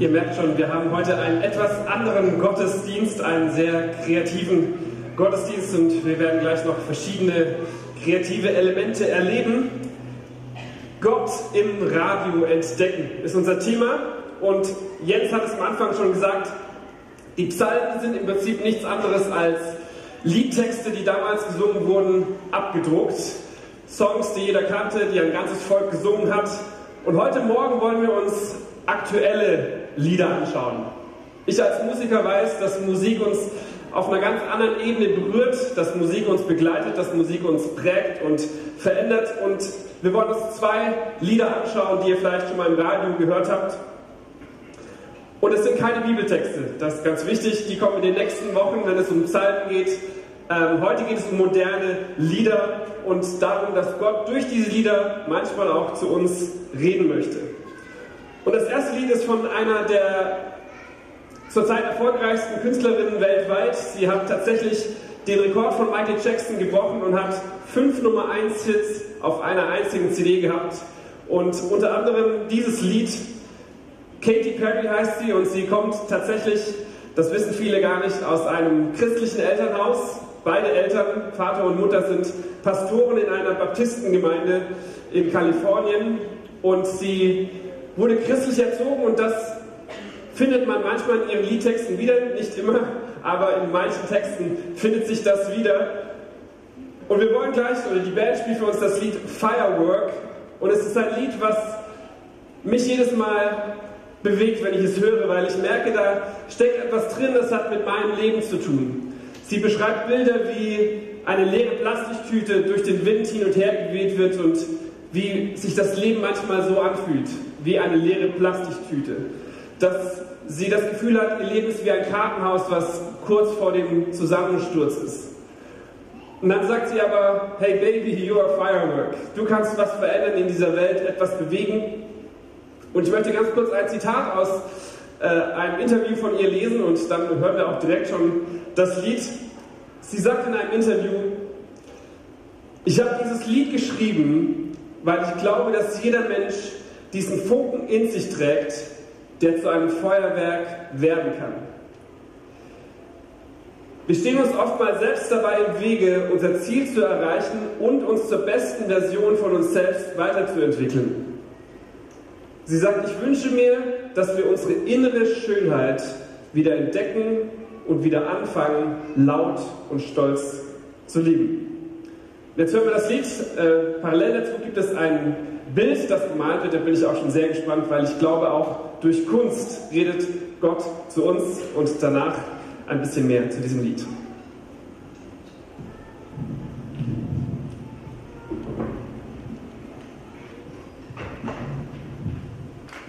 Ihr merkt schon, wir haben heute einen etwas anderen Gottesdienst, einen sehr kreativen Gottesdienst und wir werden gleich noch verschiedene kreative Elemente erleben. Gott im Radio entdecken ist unser Thema und Jens hat es am Anfang schon gesagt, die Psalmen sind im Prinzip nichts anderes als Liedtexte, die damals gesungen wurden, abgedruckt. Songs, die jeder kannte, die ein ganzes Volk gesungen hat. Und heute Morgen wollen wir uns aktuelle Lieder anschauen. Ich als Musiker weiß, dass Musik uns auf einer ganz anderen Ebene berührt, dass Musik uns begleitet, dass Musik uns prägt und verändert. Und wir wollen uns zwei Lieder anschauen, die ihr vielleicht schon mal im Radio gehört habt. Und es sind keine Bibeltexte, das ist ganz wichtig. Die kommen in den nächsten Wochen, wenn es um Psalmen geht. Ähm, heute geht es um moderne Lieder und darum, dass Gott durch diese Lieder manchmal auch zu uns reden möchte. Und das erste Lied ist von einer der zurzeit erfolgreichsten Künstlerinnen weltweit. Sie hat tatsächlich den Rekord von Michael Jackson gebrochen und hat fünf Nummer 1 Hits auf einer einzigen CD gehabt. Und unter anderem dieses Lied, Katy Perry heißt sie und sie kommt tatsächlich, das wissen viele gar nicht, aus einem christlichen Elternhaus. Beide Eltern, Vater und Mutter, sind Pastoren in einer Baptistengemeinde in Kalifornien und sie wurde christlich erzogen und das findet man manchmal in ihren Liedtexten wieder, nicht immer, aber in manchen Texten findet sich das wieder. Und wir wollen gleich, oder die Band spielt für uns das Lied Firework und es ist ein Lied, was mich jedes Mal bewegt, wenn ich es höre, weil ich merke, da steckt etwas drin, das hat mit meinem Leben zu tun. Sie beschreibt Bilder, wie eine leere Plastiktüte durch den Wind hin und her geweht wird und wie sich das Leben manchmal so anfühlt, wie eine leere Plastiktüte. Dass sie das Gefühl hat, ihr Leben ist wie ein Kartenhaus, was kurz vor dem Zusammensturz ist. Und dann sagt sie aber, hey Baby, you're a firework. Du kannst was verändern in dieser Welt, etwas bewegen. Und ich möchte ganz kurz ein Zitat aus äh, einem Interview von ihr lesen und dann hören wir auch direkt schon das Lied. Sie sagt in einem Interview, ich habe dieses Lied geschrieben, weil ich glaube, dass jeder Mensch diesen Funken in sich trägt, der zu einem Feuerwerk werden kann. Wir stehen uns oftmals selbst dabei im Wege, unser Ziel zu erreichen und uns zur besten Version von uns selbst weiterzuentwickeln. Sie sagt, ich wünsche mir, dass wir unsere innere Schönheit wieder entdecken und wieder anfangen, laut und stolz zu lieben. Jetzt hören wir das Lied. Äh, parallel dazu gibt es ein Bild, das gemalt wird. Da bin ich auch schon sehr gespannt, weil ich glaube, auch durch Kunst redet Gott zu uns und danach ein bisschen mehr zu diesem Lied.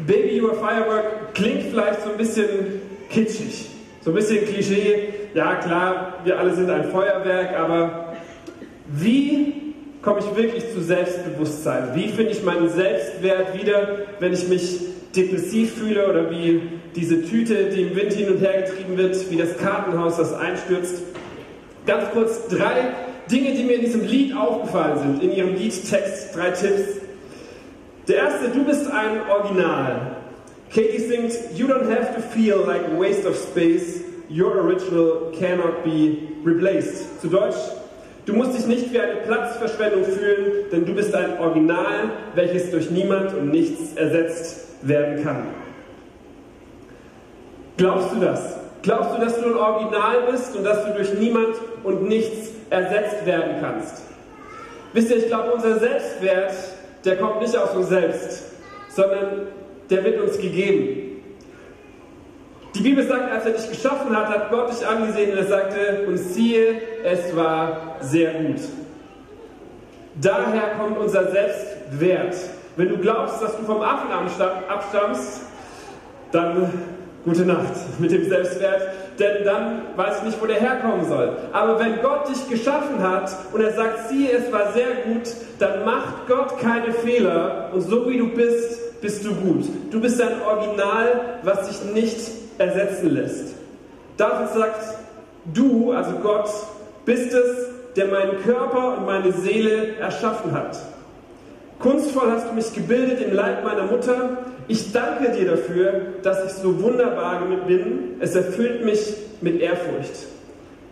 Baby Your Firework klingt vielleicht so ein bisschen kitschig, so ein bisschen Klischee. Ja, klar, wir alle sind ein Feuerwerk, aber wie komme ich wirklich zu Selbstbewusstsein? Wie finde ich meinen Selbstwert wieder, wenn ich mich depressiv fühle oder wie diese Tüte, die im Wind hin und her getrieben wird, wie das Kartenhaus, das einstürzt? Ganz kurz drei Dinge, die mir in diesem Lied aufgefallen sind, in ihrem Liedtext, drei Tipps. Der erste, du bist ein Original. Katie singt, You don't have to feel like a waste of space. Your original cannot be replaced. Zu Deutsch, Du musst dich nicht wie eine Platzverschwendung fühlen, denn du bist ein Original, welches durch niemand und nichts ersetzt werden kann. Glaubst du das? Glaubst du, dass du ein Original bist und dass du durch niemand und nichts ersetzt werden kannst? Wisst ihr, ich glaube, unser Selbstwert, der kommt nicht aus uns selbst, sondern der wird uns gegeben. Die Bibel sagt, als er dich geschaffen hat, hat Gott dich angesehen und er sagte, und siehe, es war sehr gut. Daher kommt unser Selbstwert. Wenn du glaubst, dass du vom Affen abstammst, dann gute Nacht mit dem Selbstwert, denn dann weiß ich nicht, wo der herkommen soll. Aber wenn Gott dich geschaffen hat und er sagt, siehe, es war sehr gut, dann macht Gott keine Fehler und so wie du bist, bist du gut. Du bist ein Original, was sich nicht ersetzen lässt. David sagt, du, also Gott, bist es, der meinen Körper und meine Seele erschaffen hat. Kunstvoll hast du mich gebildet im Leib meiner Mutter. ich danke dir dafür, dass ich so wunderbar bin. Es erfüllt mich mit Ehrfurcht.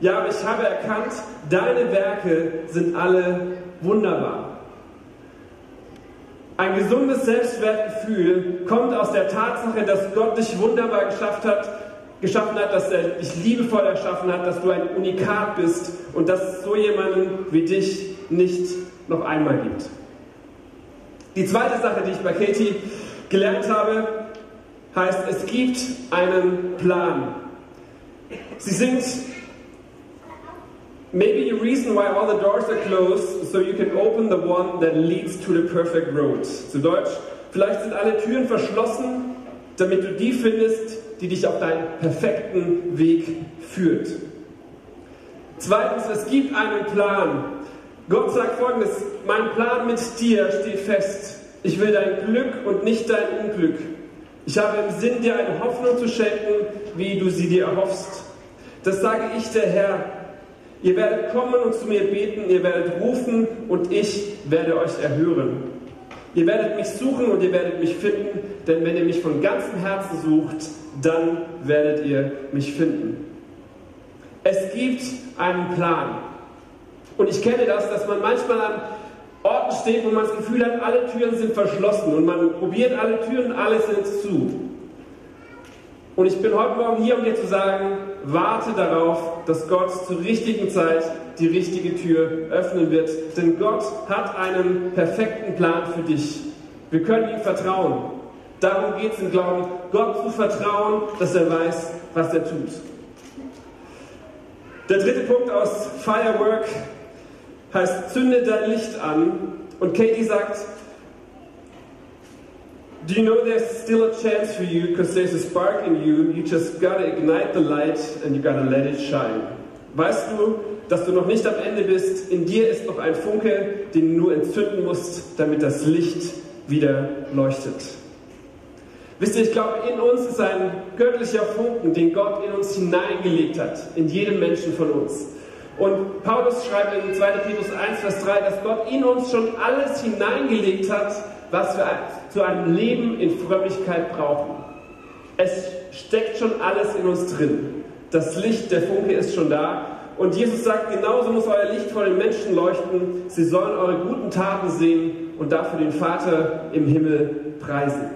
Ja, ich habe erkannt, deine Werke sind alle wunderbar. Ein gesundes Selbstwertgefühl kommt aus der Tatsache, dass Gott dich wunderbar geschafft hat, geschaffen hat, dass er dich liebevoll erschaffen hat, dass du ein Unikat bist und dass es so jemanden wie dich nicht noch einmal gibt. Die zweite Sache, die ich bei Katie gelernt habe, heißt, es gibt einen Plan. Sie singt Maybe a reason why all the doors are closed, so you can open the one that leads to the perfect road. Zu Deutsch, vielleicht sind alle Türen verschlossen, damit du die findest, die dich auf deinen perfekten Weg führt. Zweitens, es gibt einen Plan. Gott sagt folgendes, mein Plan mit dir steht fest. Ich will dein Glück und nicht dein Unglück. Ich habe im Sinn, dir eine Hoffnung zu schenken, wie du sie dir erhoffst. Das sage ich, der Herr, Ihr werdet kommen und zu mir beten, ihr werdet rufen und ich werde euch erhören. Ihr werdet mich suchen und ihr werdet mich finden, denn wenn ihr mich von ganzem Herzen sucht, dann werdet ihr mich finden. Es gibt einen Plan. Und ich kenne das, dass man manchmal an Orten steht, wo man das Gefühl hat, alle Türen sind verschlossen und man probiert alle Türen, alles sind zu. Und ich bin heute Morgen hier, um dir zu sagen, warte darauf, dass Gott zur richtigen Zeit die richtige Tür öffnen wird. Denn Gott hat einen perfekten Plan für dich. Wir können ihm vertrauen. Darum geht es im Glauben, Gott zu vertrauen, dass er weiß, was er tut. Der dritte Punkt aus Firework heißt, zünde dein Licht an. Und Katie sagt, Do you know there's still a chance for you because there's a spark in you? You just gotta ignite the light and you gotta let it shine. Weißt du, dass du noch nicht am Ende bist? In dir ist noch ein Funke, den du nur entzünden musst, damit das Licht wieder leuchtet. Wisst ihr, ich glaube, in uns ist ein göttlicher Funken, den Gott in uns hineingelegt hat, in jedem Menschen von uns. Und Paulus schreibt in 2. Petrus 1, Vers 3, dass Gott in uns schon alles hineingelegt hat, was wir zu einem Leben in Frömmigkeit brauchen. Es steckt schon alles in uns drin. Das Licht, der Funke ist schon da. Und Jesus sagt, genauso muss euer Licht vor den Menschen leuchten. Sie sollen eure guten Taten sehen und dafür den Vater im Himmel preisen.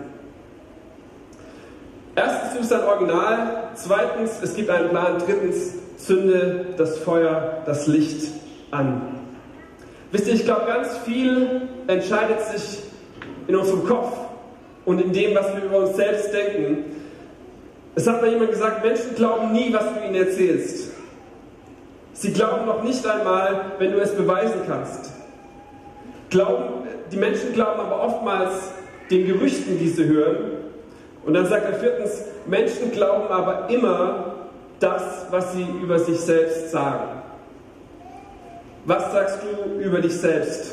Erstens, du bist ein Original. Zweitens, es gibt einen Plan. Drittens, zünde das Feuer, das Licht an. Wisst ihr, ich glaube, ganz viel entscheidet sich in unserem Kopf und in dem, was wir über uns selbst denken. Es hat mal jemand gesagt, Menschen glauben nie, was du ihnen erzählst. Sie glauben noch nicht einmal, wenn du es beweisen kannst. Glauben, die Menschen glauben aber oftmals den Gerüchten, die sie hören. Und dann sagt er viertens, Menschen glauben aber immer das, was sie über sich selbst sagen. Was sagst du über dich selbst?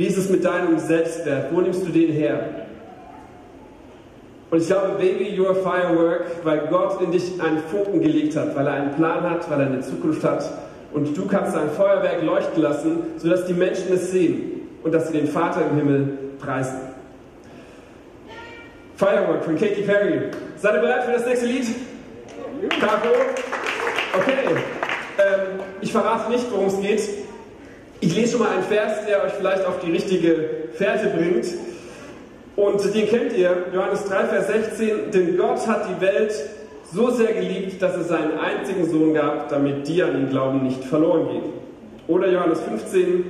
Wie ist es mit deinem Selbstwert? Wo nimmst du den her? Und ich glaube, Baby, your firework, weil Gott in dich einen Funken gelegt hat, weil er einen Plan hat, weil er eine Zukunft hat. Und du kannst dein Feuerwerk leuchten lassen, sodass die Menschen es sehen und dass sie den Vater im Himmel preisen. Firework von Katy Perry. Seid ihr bereit für das nächste Lied? Capo? Okay. Ähm, ich verrate nicht, worum es geht. Ich lese schon mal einen Vers, der euch vielleicht auf die richtige Fährte bringt. Und den kennt ihr, Johannes 3, Vers 16. Denn Gott hat die Welt so sehr geliebt, dass es seinen einzigen Sohn gab, damit die an ihn glauben nicht verloren gehen. Oder Johannes 15.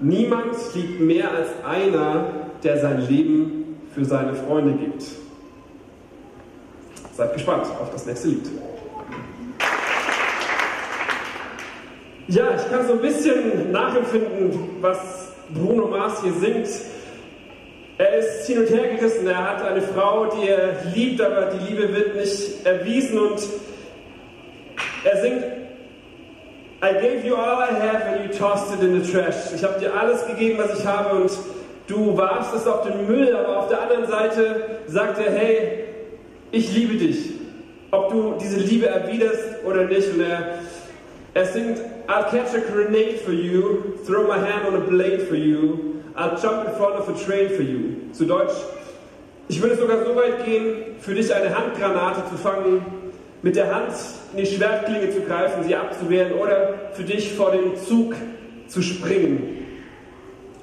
Niemand liebt mehr als einer, der sein Leben für seine Freunde gibt. Seid gespannt auf das nächste Lied. Ja, ich kann so ein bisschen nachempfinden, was Bruno Mars hier singt. Er ist hin und her gerissen. Er hat eine Frau, die er liebt, aber die Liebe wird nicht erwiesen. Und er singt, I gave you all I have and you tossed it in the trash. Ich habe dir alles gegeben, was ich habe und du warfst es auf den Müll. Aber auf der anderen Seite sagt er, hey, ich liebe dich. Ob du diese Liebe erwiderst oder nicht. Und er, er singt, I'll catch a grenade for you, throw my hand on a blade for you, I'll jump in front of a train for you. Zu Deutsch, Ich würde sogar so weit gehen, für dich eine Handgranate zu fangen, mit der Hand in die Schwertklinge zu greifen, sie abzuwehren oder für dich vor dem Zug zu springen.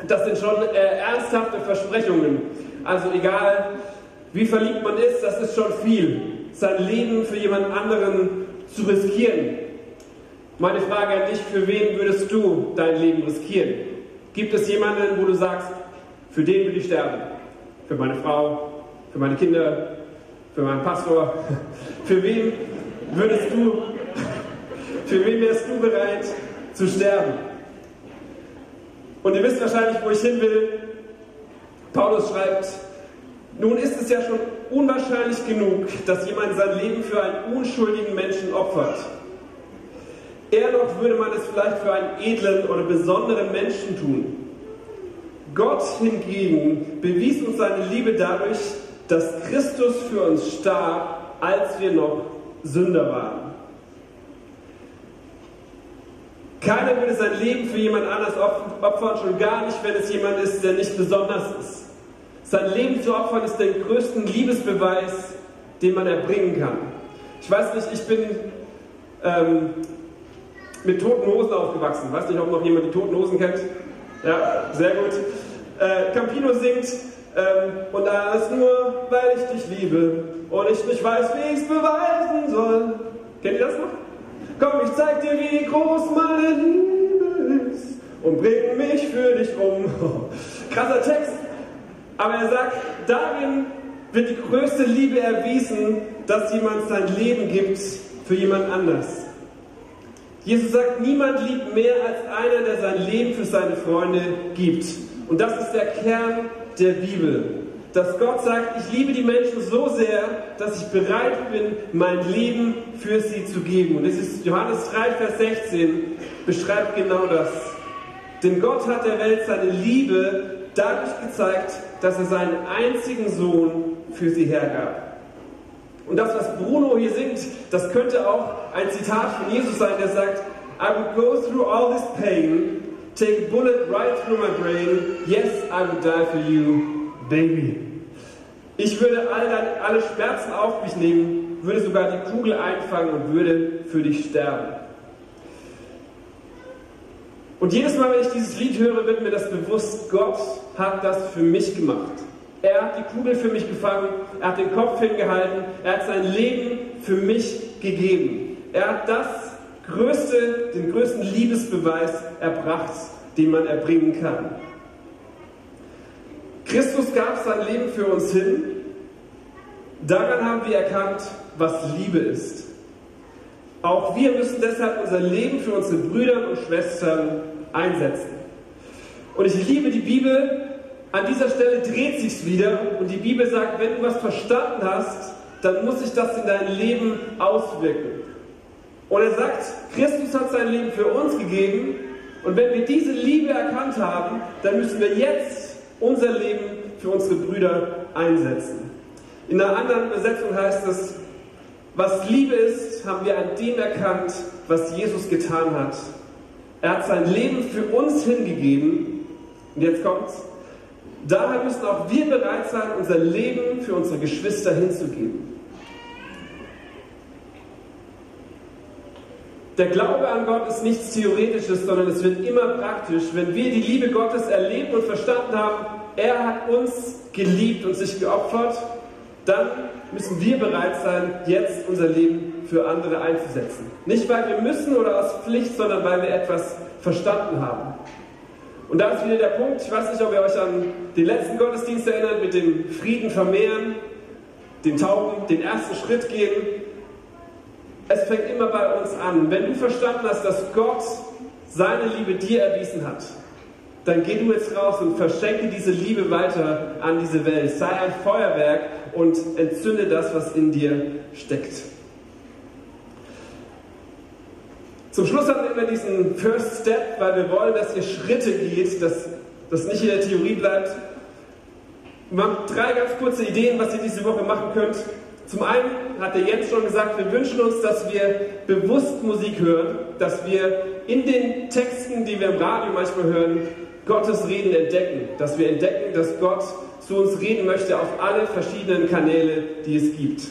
Das sind schon äh, ernsthafte Versprechungen. Also egal, wie verliebt man ist, das ist schon viel. Sein Leben für jemand anderen zu riskieren. Meine Frage an dich, für wen würdest du dein Leben riskieren? Gibt es jemanden, wo du sagst, für den will ich sterben? Für meine Frau, für meine Kinder, für meinen Pastor? Für wen würdest du, für wen wärst du bereit zu sterben? Und ihr wisst wahrscheinlich, wo ich hin will. Paulus schreibt, nun ist es ja schon unwahrscheinlich genug, dass jemand sein Leben für einen unschuldigen Menschen opfert. Eher noch würde man es vielleicht für einen edlen oder besonderen Menschen tun. Gott hingegen bewies uns seine Liebe dadurch, dass Christus für uns starb, als wir noch Sünder waren. Keiner würde sein Leben für jemand anders opfern, schon gar nicht, wenn es jemand ist, der nicht besonders ist. Sein Leben zu opfern ist der größte Liebesbeweis, den man erbringen kann. Ich weiß nicht, ich bin ähm, mit toten Hosen aufgewachsen. Weiß nicht, ob noch jemand die toten Hosen kennt. Ja, sehr gut. Äh, Campino singt, ähm, und alles nur, weil ich dich liebe und ich nicht weiß, wie ich es beweisen soll. Kennt ihr das noch? Komm, ich zeig dir, wie groß meine Liebe ist und bring mich für dich um. Krasser Text. Aber er sagt, darin wird die größte Liebe erwiesen, dass jemand sein Leben gibt für jemand anders. Jesus sagt, niemand liebt mehr als einer, der sein Leben für seine Freunde gibt. Und das ist der Kern der Bibel. Dass Gott sagt, ich liebe die Menschen so sehr, dass ich bereit bin, mein Leben für sie zu geben. Und es ist Johannes 3, Vers 16, beschreibt genau das. Denn Gott hat der Welt seine Liebe dadurch gezeigt, dass er seinen einzigen Sohn für sie hergab. Und das, was Bruno hier singt, das könnte auch ein Zitat von Jesus sein, der sagt, I would go through all this pain, take a bullet right through my brain, yes, I would die for you, baby. Ich würde alle, alle Schmerzen auf mich nehmen, würde sogar die Kugel einfangen und würde für dich sterben. Und jedes Mal, wenn ich dieses Lied höre, wird mir das bewusst, Gott hat das für mich gemacht. Er hat die Kugel für mich gefangen, er hat den Kopf hingehalten, er hat sein Leben für mich gegeben. Er hat das größte, den größten Liebesbeweis erbracht, den man erbringen kann. Christus gab sein Leben für uns hin. Daran haben wir erkannt, was Liebe ist. Auch wir müssen deshalb unser Leben für unsere Brüder und Schwestern einsetzen. Und ich liebe die Bibel. An dieser Stelle dreht sich's wieder und die Bibel sagt, wenn du was verstanden hast, dann muss sich das in dein Leben auswirken. Und er sagt, Christus hat sein Leben für uns gegeben und wenn wir diese Liebe erkannt haben, dann müssen wir jetzt unser Leben für unsere Brüder einsetzen. In einer anderen Übersetzung heißt es, was Liebe ist, haben wir an dem erkannt, was Jesus getan hat. Er hat sein Leben für uns hingegeben. Und jetzt kommt's. Daher müssen auch wir bereit sein, unser Leben für unsere Geschwister hinzugeben. Der Glaube an Gott ist nichts Theoretisches, sondern es wird immer praktisch. Wenn wir die Liebe Gottes erlebt und verstanden haben, er hat uns geliebt und sich geopfert, dann müssen wir bereit sein, jetzt unser Leben für andere einzusetzen. Nicht, weil wir müssen oder aus Pflicht, sondern weil wir etwas verstanden haben. Und da ist wieder der Punkt, ich weiß nicht, ob ihr euch an den letzten Gottesdienst erinnert, mit dem Frieden vermehren, den Tauben, den ersten Schritt gehen. Es fängt immer bei uns an. Wenn du verstanden hast, dass Gott seine Liebe dir erwiesen hat, dann geh du jetzt raus und verschenke diese Liebe weiter an diese Welt. Sei ein Feuerwerk und entzünde das, was in dir steckt. Zum Schluss haben wir immer diesen First Step, weil wir wollen, dass ihr Schritte geht, dass das nicht in der Theorie bleibt. Wir haben drei ganz kurze Ideen, was ihr diese Woche machen könnt. Zum einen hat der Jens schon gesagt, wir wünschen uns, dass wir bewusst Musik hören, dass wir in den Texten, die wir im Radio manchmal hören, Gottes Reden entdecken, dass wir entdecken, dass Gott zu uns reden möchte auf alle verschiedenen Kanäle, die es gibt.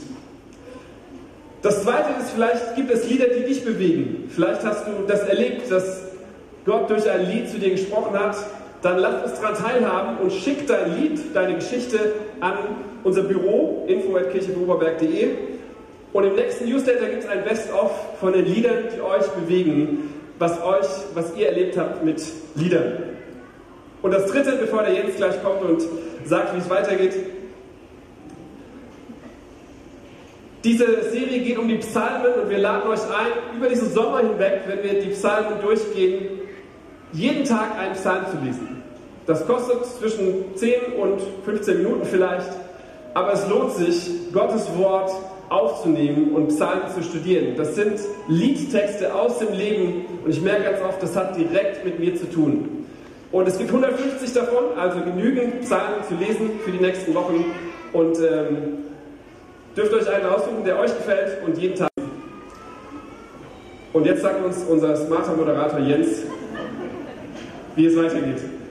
Das zweite ist, vielleicht gibt es Lieder, die dich bewegen. Vielleicht hast du das erlebt, dass Gott durch ein Lied zu dir gesprochen hat. Dann lass uns daran teilhaben und schick dein Lied, deine Geschichte an unser Büro, info.kirchebeoberberg.de. Und im nächsten Newsletter gibt es ein Best-of von den Liedern, die euch bewegen, was euch, was ihr erlebt habt mit Liedern. Und das dritte, bevor der Jens gleich kommt und sagt, wie es weitergeht, Diese Serie geht um die Psalmen und wir laden euch ein, über diesen Sommer hinweg, wenn wir die Psalmen durchgehen, jeden Tag einen Psalm zu lesen. Das kostet zwischen 10 und 15 Minuten vielleicht, aber es lohnt sich, Gottes Wort aufzunehmen und Psalmen zu studieren. Das sind Liedtexte aus dem Leben und ich merke ganz oft, das hat direkt mit mir zu tun. Und es gibt 150 davon, also genügend Psalmen zu lesen für die nächsten Wochen. Und ähm, Dürft euch einen aussuchen, der euch gefällt und jeden Tag. Und jetzt sagt uns unser smarter Moderator Jens, wie es weitergeht.